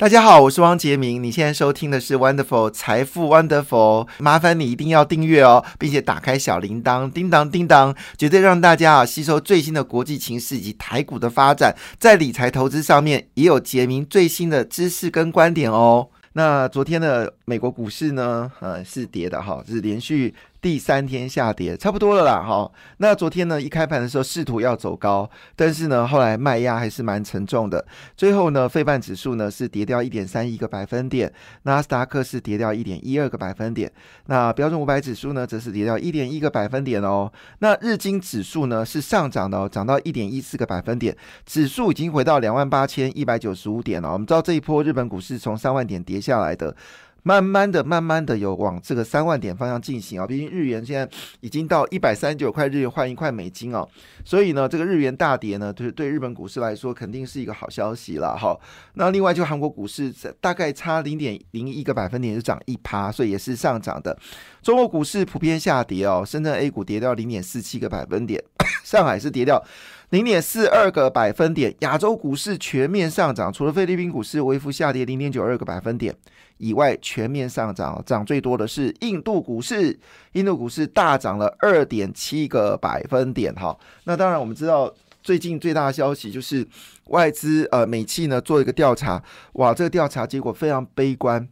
大家好，我是汪杰明。你现在收听的是 Wonderful 财富 Wonderful，麻烦你一定要订阅哦，并且打开小铃铛，叮当叮当，绝对让大家啊吸收最新的国际情势以及台股的发展，在理财投资上面也有杰明最新的知识跟观点哦。那昨天的美国股市呢，呃，是跌的哈，是连续。第三天下跌，差不多了啦，哈。那昨天呢，一开盘的时候试图要走高，但是呢，后来卖压还是蛮沉重的。最后呢，费半指数呢是跌掉一点三一个百分点，纳斯达克是跌掉一点一二个百分点，那标准五百指数呢则是跌掉一点一个百分点哦。那日经指数呢是上涨的哦，涨到一点一四个百分点，指数已经回到两万八千一百九十五点了。我们知道这一波日本股市从三万点跌下来的。慢慢的、慢慢的有往这个三万点方向进行啊，毕竟日元现在已经到一百三十九块日元换一块美金哦，所以呢，这个日元大跌呢，就是对日本股市来说肯定是一个好消息了哈。那另外就韩国股市大概差零点零一个百分点就涨一趴，所以也是上涨的。中国股市普遍下跌哦，深圳 A 股跌掉零点四七个百分点，上海是跌掉。零点四二个百分点，亚洲股市全面上涨，除了菲律宾股市微幅下跌零点九二个百分点以外，全面上涨。涨最多的是印度股市，印度股市大涨了二点七个百分点。哈，那当然我们知道，最近最大的消息就是外资呃美企呢做一个调查，哇，这个调查结果非常悲观。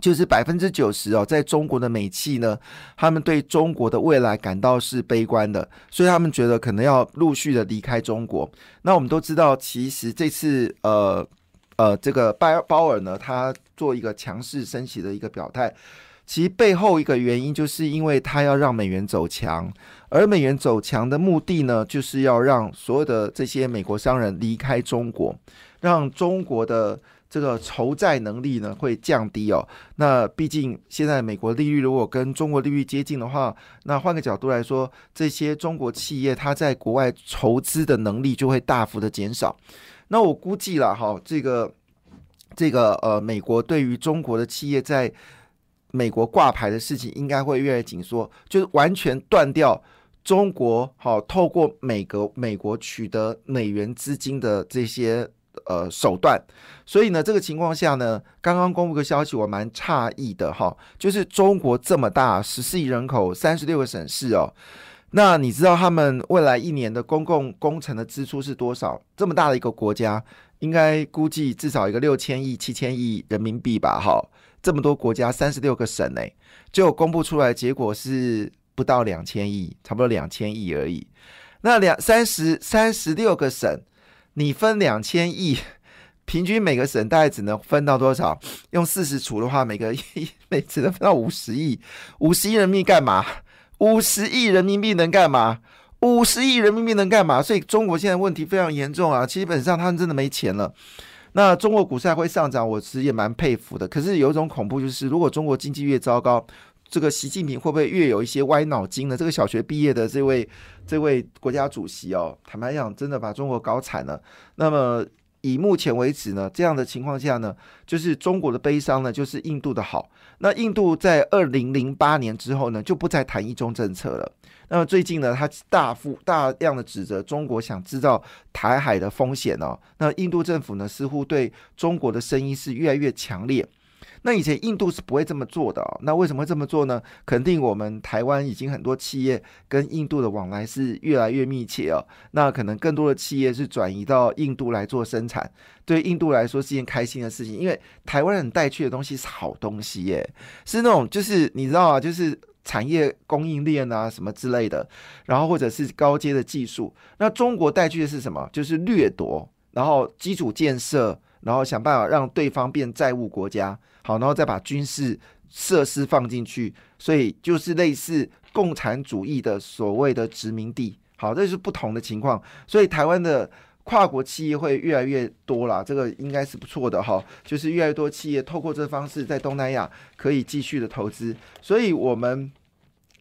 就是百分之九十哦，在中国的美企呢，他们对中国的未来感到是悲观的，所以他们觉得可能要陆续的离开中国。那我们都知道，其实这次呃呃，这个拜鲍尔呢，他做一个强势升息的一个表态，其背后一个原因就是因为他要让美元走强，而美元走强的目的呢，就是要让所有的这些美国商人离开中国，让中国的。这个筹债能力呢会降低哦。那毕竟现在美国利率如果跟中国利率接近的话，那换个角度来说，这些中国企业它在国外筹资的能力就会大幅的减少。那我估计了哈，这个这个呃，美国对于中国的企业在美国挂牌的事情应该会越来越紧缩，就是完全断掉中国好透过美国美国取得美元资金的这些。呃，手段，所以呢，这个情况下呢，刚刚公布个消息，我蛮诧异的哈，就是中国这么大，十四亿人口，三十六个省市哦，那你知道他们未来一年的公共工程的支出是多少？这么大的一个国家，应该估计至少一个六千亿、七千亿人民币吧？哈，这么多国家，三十六个省呢，就公布出来结果是不到两千亿，差不多两千亿而已。那两三十三十六个省。你分两千亿，平均每个省大概只能分到多少？用四十除的话，每个亿 每只能分到五十亿。五十亿人民币干嘛？五十亿人民币能干嘛？五十亿人民币能干嘛？所以中国现在问题非常严重啊！基本上他们真的没钱了。那中国股市还会上涨，我其实也蛮佩服的。可是有一种恐怖，就是如果中国经济越糟糕。这个习近平会不会越有一些歪脑筋呢？这个小学毕业的这位这位国家主席哦，坦白讲，真的把中国搞惨了。那么以目前为止呢，这样的情况下呢，就是中国的悲伤呢，就是印度的好。那印度在二零零八年之后呢，就不再谈一中政策了。那么最近呢，他大幅大量的指责中国想制造台海的风险哦。那印度政府呢，似乎对中国的声音是越来越强烈。那以前印度是不会这么做的哦，那为什么会这么做呢？肯定我们台湾已经很多企业跟印度的往来是越来越密切哦，那可能更多的企业是转移到印度来做生产，对印度来说是件开心的事情，因为台湾人带去的东西是好东西耶，是那种就是你知道啊，就是产业供应链啊什么之类的，然后或者是高阶的技术，那中国带去的是什么？就是掠夺，然后基础建设，然后想办法让对方变债务国家。好，然后再把军事设施放进去，所以就是类似共产主义的所谓的殖民地。好，这是不同的情况，所以台湾的跨国企业会越来越多啦，这个应该是不错的哈。就是越来越多企业透过这方式在东南亚可以继续的投资，所以我们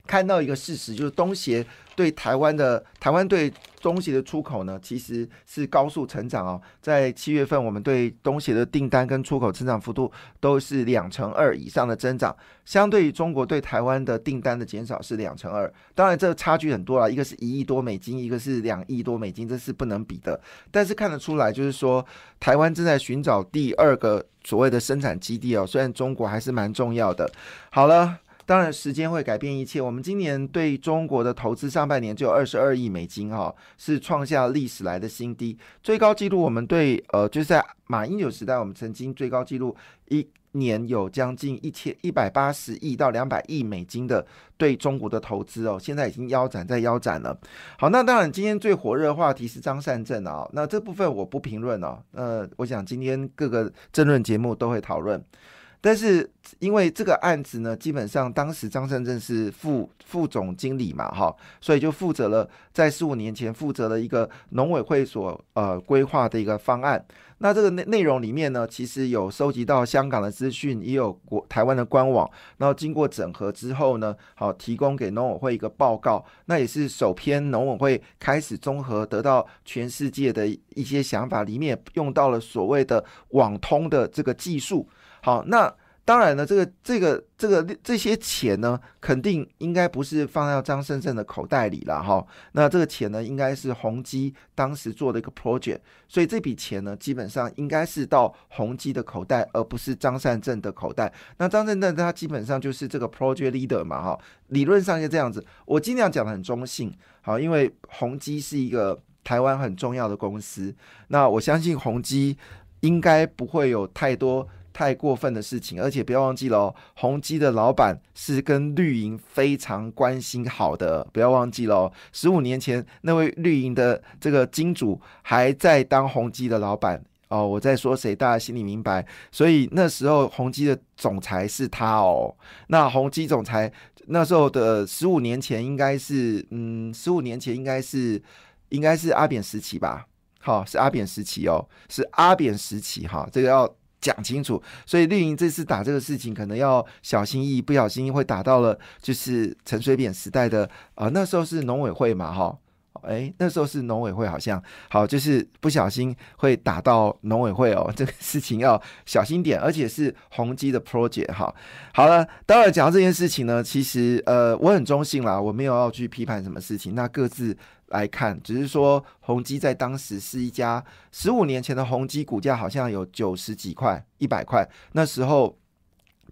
看到一个事实，就是东协对台湾的台湾对东协的出口呢，其实是高速成长哦。在七月份，我们对东协的订单跟出口增长幅度都是两成二以上的增长，相对于中国对台湾的订单的减少是两成二。当然，这个差距很多了，一个是一亿多美金，一个是两亿多美金，这是不能比的。但是看得出来，就是说台湾正在寻找第二个所谓的生产基地哦。虽然中国还是蛮重要的。好了。当然，时间会改变一切。我们今年对中国的投资，上半年就有二十二亿美金，哈，是创下历史来的新低。最高纪录，我们对呃，就是在马英九时代，我们曾经最高纪录一年有将近一千一百八十亿到两百亿美金的对中国的投资哦，现在已经腰斩在腰斩了。好，那当然，今天最火热的话题是张善政啊，那这部分我不评论哦。呃，我想今天各个争论节目都会讨论。但是因为这个案子呢，基本上当时张胜正是副副总经理嘛，哈，所以就负责了在十五年前负责了一个农委会所呃规划的一个方案。那这个内内容里面呢，其实有收集到香港的资讯，也有国台湾的官网，然后经过整合之后呢，好提供给农委会一个报告。那也是首篇农委会开始综合得到全世界的一些想法，里面用到了所谓的网通的这个技术。好，那当然呢，这个这个这个这些钱呢，肯定应该不是放在张胜胜的口袋里了哈。那这个钱呢，应该是宏基当时做的一个 project，所以这笔钱呢，基本上应该是到宏基的口袋，而不是张善政的口袋。那张善政他基本上就是这个 project leader 嘛哈，理论上就这样子。我尽量讲的很中性，好，因为宏基是一个台湾很重要的公司，那我相信宏基应该不会有太多。太过分的事情，而且不要忘记了哦，宏基的老板是跟绿营非常关心好的，不要忘记了哦。十五年前那位绿营的这个金主还在当宏基的老板哦，我在说谁，大家心里明白。所以那时候宏基的总裁是他哦。那宏基总裁那时候的十五年前应该是，嗯，十五年前应该是应该是阿扁时期吧？好，是阿扁时期哦，是阿扁时期哈，这个要。讲清楚，所以绿营这次打这个事情可能要小心翼翼，不小心会打到了就是陈水扁时代的啊，那时候是农委会嘛，哈，哎，那时候是农委会，好像好，就是不小心会打到农委会哦，这个事情要小心点，而且是宏基的 project 哈。好了，当然讲到这件事情呢，其实呃，我很中性啦，我没有要去批判什么事情，那各自。来看，只是说宏基在当时是一家十五年前的宏基股价好像有九十几块、一百块，那时候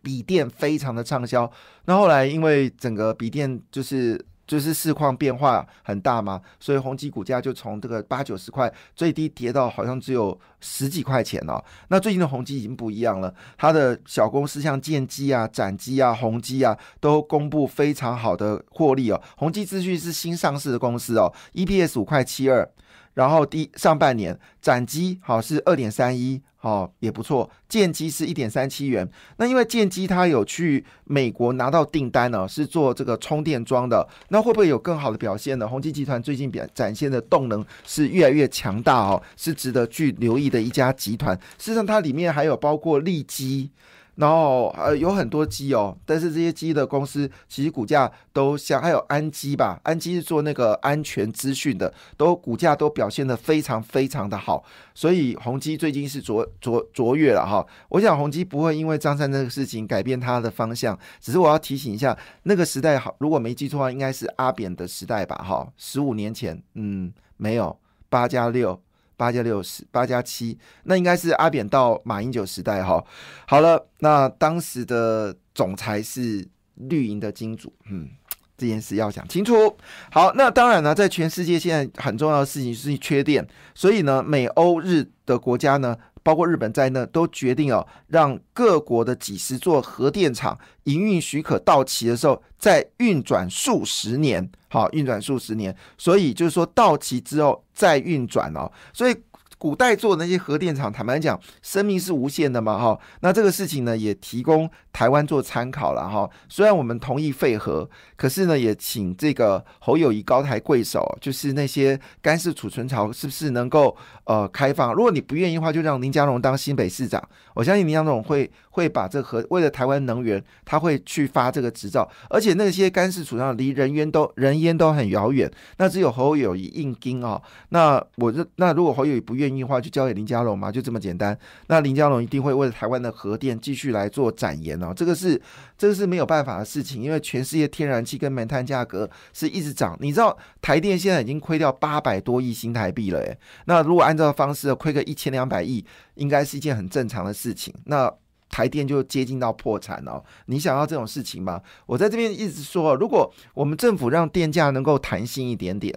笔电非常的畅销。那后来因为整个笔电就是。就是市况变化很大嘛，所以宏基股价就从这个八九十块最低跌到好像只有十几块钱哦。那最近的宏基已经不一样了，它的小公司像建机啊、展机啊、宏基啊，都公布非常好的获利哦。宏基资讯是新上市的公司哦，EPS 五块七二。然后第上半年展机好是二点三一，哦也不错。建基是一点三七元。那因为建基它有去美国拿到订单呢，是做这个充电桩的。那会不会有更好的表现呢？宏基集团最近表展现的动能是越来越强大哦，是值得去留意的一家集团。事实上，它里面还有包括利基。然后呃有很多机哦，但是这些机的公司其实股价都像，还有安基吧，安基是做那个安全资讯的，都股价都表现的非常非常的好，所以宏基最近是卓卓卓越了哈。我想宏基不会因为张三这个事情改变它的方向，只是我要提醒一下，那个时代好，如果没记错的话，应该是阿扁的时代吧哈，十五年前，嗯，没有八加六。八加六十，八加七，那应该是阿扁到马英九时代哈。好了，那当时的总裁是绿营的金主，嗯，这件事要讲清楚。好，那当然呢，在全世界现在很重要的事情是缺电，所以呢，美欧日的国家呢。包括日本在内，都决定哦，让各国的几十座核电厂营运许可到期的时候，再运转数十年，好，运转数十年。所以就是说到期之后再运转哦。所以古代做的那些核电厂，坦白讲，生命是无限的嘛，哈。那这个事情呢，也提供台湾做参考了，哈。虽然我们同意废核，可是呢，也请这个侯友谊高抬贵手，就是那些干式储存槽是不是能够呃开放？如果你不愿意的话，就让林佳龙当新北市长。我相信林佳龙会 会把这核为了台湾能源，他会去发这个执照。而且那些干式储存离人烟都人烟都很遥远，那只有侯友谊硬盯啊。那我这那如果侯友谊不愿意愿意的话，就交给林佳龙嘛，就这么简单。那林佳龙一定会为了台湾的核电继续来做展言哦，这个是这个是没有办法的事情，因为全世界天然气跟煤炭价格是一直涨。你知道台电现在已经亏掉八百多亿新台币了，诶，那如果按照方式亏个一千两百亿，应该是一件很正常的事情。那台电就接近到破产了，你想要这种事情吗？我在这边一直说，如果我们政府让电价能够弹性一点点，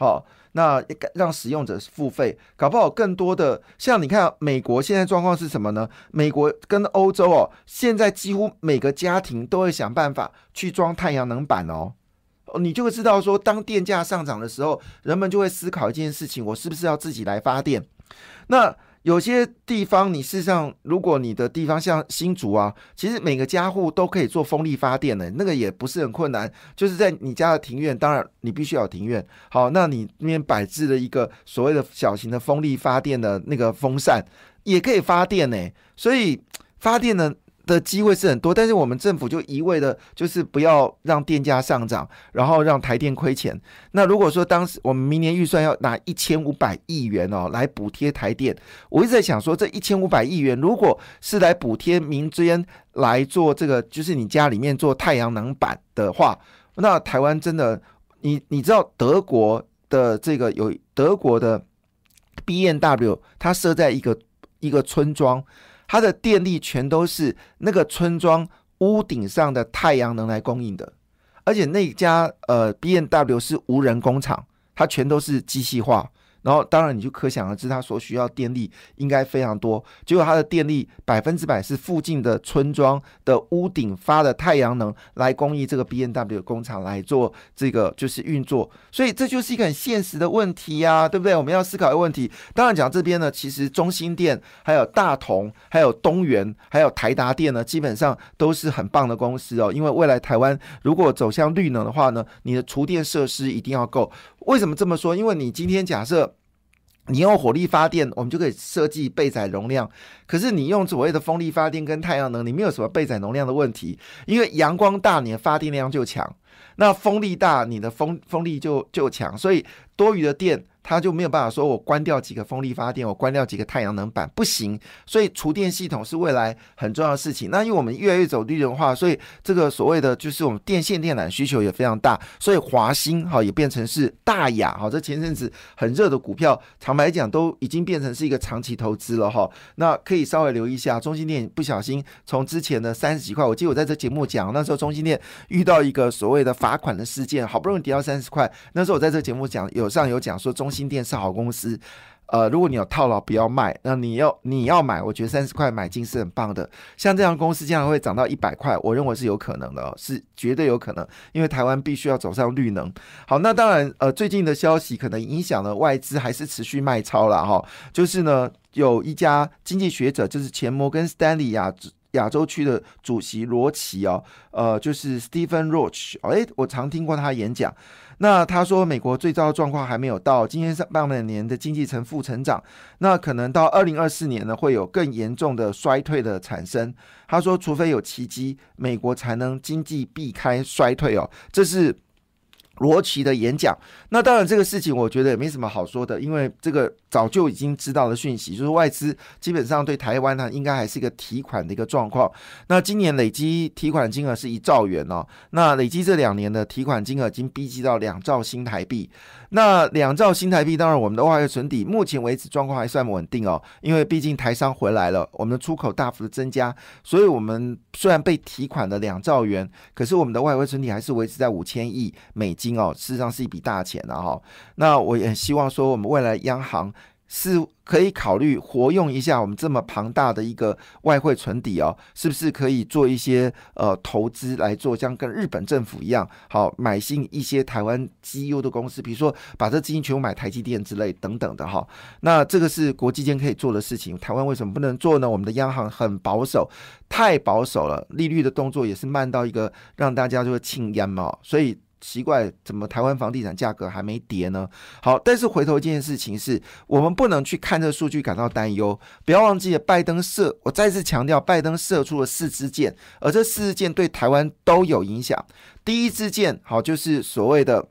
好。那让使用者付费，搞不好更多的像你看，美国现在状况是什么呢？美国跟欧洲哦，现在几乎每个家庭都会想办法去装太阳能板哦。你就会知道说，当电价上涨的时候，人们就会思考一件事情：我是不是要自己来发电？那。有些地方，你事实上，如果你的地方像新竹啊，其实每个家户都可以做风力发电的，那个也不是很困难。就是在你家的庭院，当然你必须要庭院。好，那你那边摆置了一个所谓的小型的风力发电的那个风扇，也可以发电呢。所以发电呢。的机会是很多，但是我们政府就一味的，就是不要让电价上涨，然后让台电亏钱。那如果说当时我们明年预算要拿一千五百亿元哦来补贴台电，我一直在想说，这一千五百亿元如果是来补贴民间来做这个，就是你家里面做太阳能板的话，那台湾真的，你你知道德国的这个有德国的 B N W，它设在一个一个村庄。它的电力全都是那个村庄屋顶上的太阳能来供应的，而且那家呃 B N W 是无人工厂，它全都是机器化。然后，当然你就可想而知，它所需要电力应该非常多。结果它的电力百分之百是附近的村庄的屋顶发的太阳能来供应这个 B N W 工厂来做这个就是运作。所以这就是一个很现实的问题呀，对不对？我们要思考一个问题。当然讲这边呢，其实中心电、还有大同、还有东元、还有台达电呢，基本上都是很棒的公司哦。因为未来台湾如果走向绿能的话呢，你的厨电设施一定要够。为什么这么说？因为你今天假设。你用火力发电，我们就可以设计备载容量。可是你用所谓的风力发电跟太阳能，你没有什么备载容量的问题，因为阳光大，你的发电量就强；那风力大，你的风风力就就强，所以多余的电。它就没有办法说，我关掉几个风力发电，我关掉几个太阳能板，不行。所以厨电系统是未来很重要的事情。那因为我们越来越走绿能化，所以这个所谓的就是我们电线电缆需求也非常大。所以华兴哈也变成是大雅哈，这前阵子很热的股票，坦白讲都已经变成是一个长期投资了哈。那可以稍微留意一下，中心电不小心从之前的三十几块，我记得我在这节目讲，那时候中心电遇到一个所谓的罚款的事件，好不容易跌到三十块，那时候我在这节目讲有上有讲说中。新店是好公司，呃，如果你有套牢，不要卖。那你要你要买，我觉得三十块买进是很棒的。像这样公司将来会涨到一百块，我认为是有可能的，是绝对有可能。因为台湾必须要走上绿能。好，那当然，呃，最近的消息可能影响了外资，还是持续卖超了哈。就是呢，有一家经济学者，就是前摩根斯丹利亚亚洲区的主席罗奇哦，呃，就是 Stephen Roach，哎，我常听过他演讲。那他说，美国最糟的状况还没有到，今天上半年的经济呈负成长，那可能到二零二四年呢，会有更严重的衰退的产生。他说，除非有奇迹，美国才能经济避开衰退哦，这是。罗奇的演讲，那当然这个事情我觉得也没什么好说的，因为这个早就已经知道的讯息，就是外资基本上对台湾呢，应该还是一个提款的一个状况。那今年累积提款金额是一兆元哦，那累积这两年的提款金额已经逼近到两兆新台币。那两兆新台币，当然我们的外汇存底目前为止状况还算稳定哦，因为毕竟台商回来了，我们的出口大幅的增加，所以我们虽然被提款了两兆元，可是我们的外汇存底还是维持在五千亿美金哦，事实上是一笔大钱了哈。那我也希望说，我们未来央行是可以考虑活用一下我们这么庞大的一个外汇存底哦，是不是可以做一些呃投资来做，像跟日本政府一样，好买进一些台湾绩优的公司，比如说把这资金全部买台积电之类等等的哈。那这个是国际间可以做的事情，台湾为什么不能做呢？我们的央行很保守，太保守了，利率的动作也是慢到一个让大家就会庆烟嘛，所以。奇怪，怎么台湾房地产价格还没跌呢？好，但是回头一件事情是，我们不能去看这数据感到担忧。不要忘记了，拜登射，我再次强调，拜登射出了四支箭，而这四支箭对台湾都有影响。第一支箭，好，就是所谓的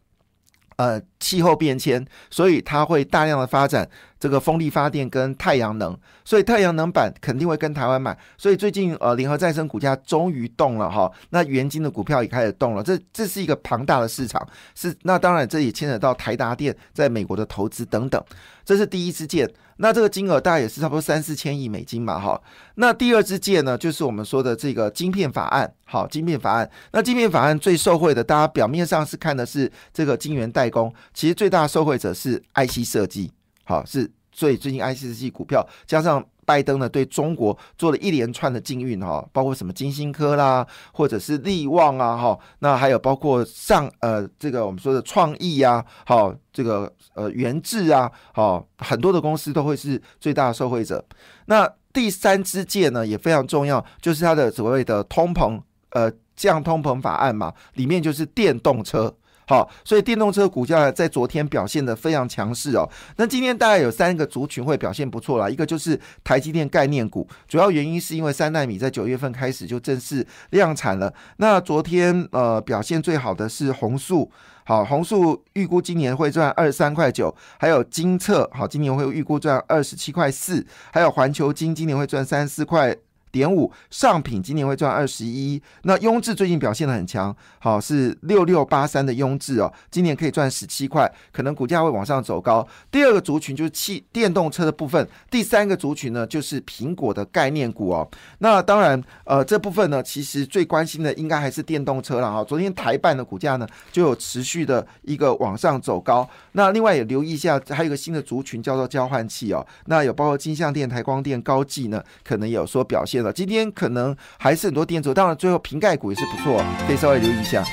呃气候变迁，所以它会大量的发展。这个风力发电跟太阳能，所以太阳能板肯定会跟台湾买。所以最近呃，联合再生股价终于动了哈，那元晶的股票也开始动了。这这是一个庞大的市场，是那当然这也牵扯到台达电在美国的投资等等。这是第一支箭，那这个金额大概也是差不多三四千亿美金嘛哈。那第二支箭呢，就是我们说的这个晶片法案。好，晶片法案，那晶片法案最受惠的，大家表面上是看的是这个晶圆代工，其实最大受惠者是 IC 设计。好，是最最近 IC 设计股票加上拜登呢，对中国做了一连串的禁运哈，包括什么金星科啦，或者是力旺啊哈，那还有包括上呃这个我们说的创意呀，好这个呃元智啊，好很多的公司都会是最大的受惠者。那第三支箭呢也非常重要，就是它的所谓的通膨呃降通膨法案嘛，里面就是电动车。好，所以电动车股价在昨天表现的非常强势哦。那今天大概有三个族群会表现不错啦，一个就是台积电概念股，主要原因是因为三纳米在九月份开始就正式量产了。那昨天呃表现最好的是红树，好，红树预估今年会赚二十三块九，还有金策，好，今年会预估赚二十七块四，还有环球金今年会赚三四块。点五上品今年会赚二十一，那雍智最近表现的很强，好是六六八三的雍智哦，今年可以赚十七块，可能股价会往上走高。第二个族群就是汽电动车的部分，第三个族群呢就是苹果的概念股哦。那当然，呃，这部分呢其实最关心的应该还是电动车了哈。昨天台办的股价呢就有持续的一个往上走高。那另外也留意一下，还有一个新的族群叫做交换器哦。那有包括金相电、台光电、高技呢，可能有说表现。今天可能还是很多电子，当然最后瓶盖股也是不错，可以稍微留意一下。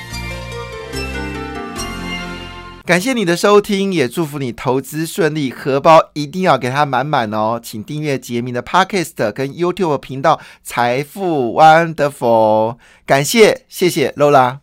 感谢你的收听，也祝福你投资顺利，荷包一定要给它满满哦！请订阅杰明的 Podcast 跟 YouTube 频道财富 Wonderful，感谢谢谢 Lola。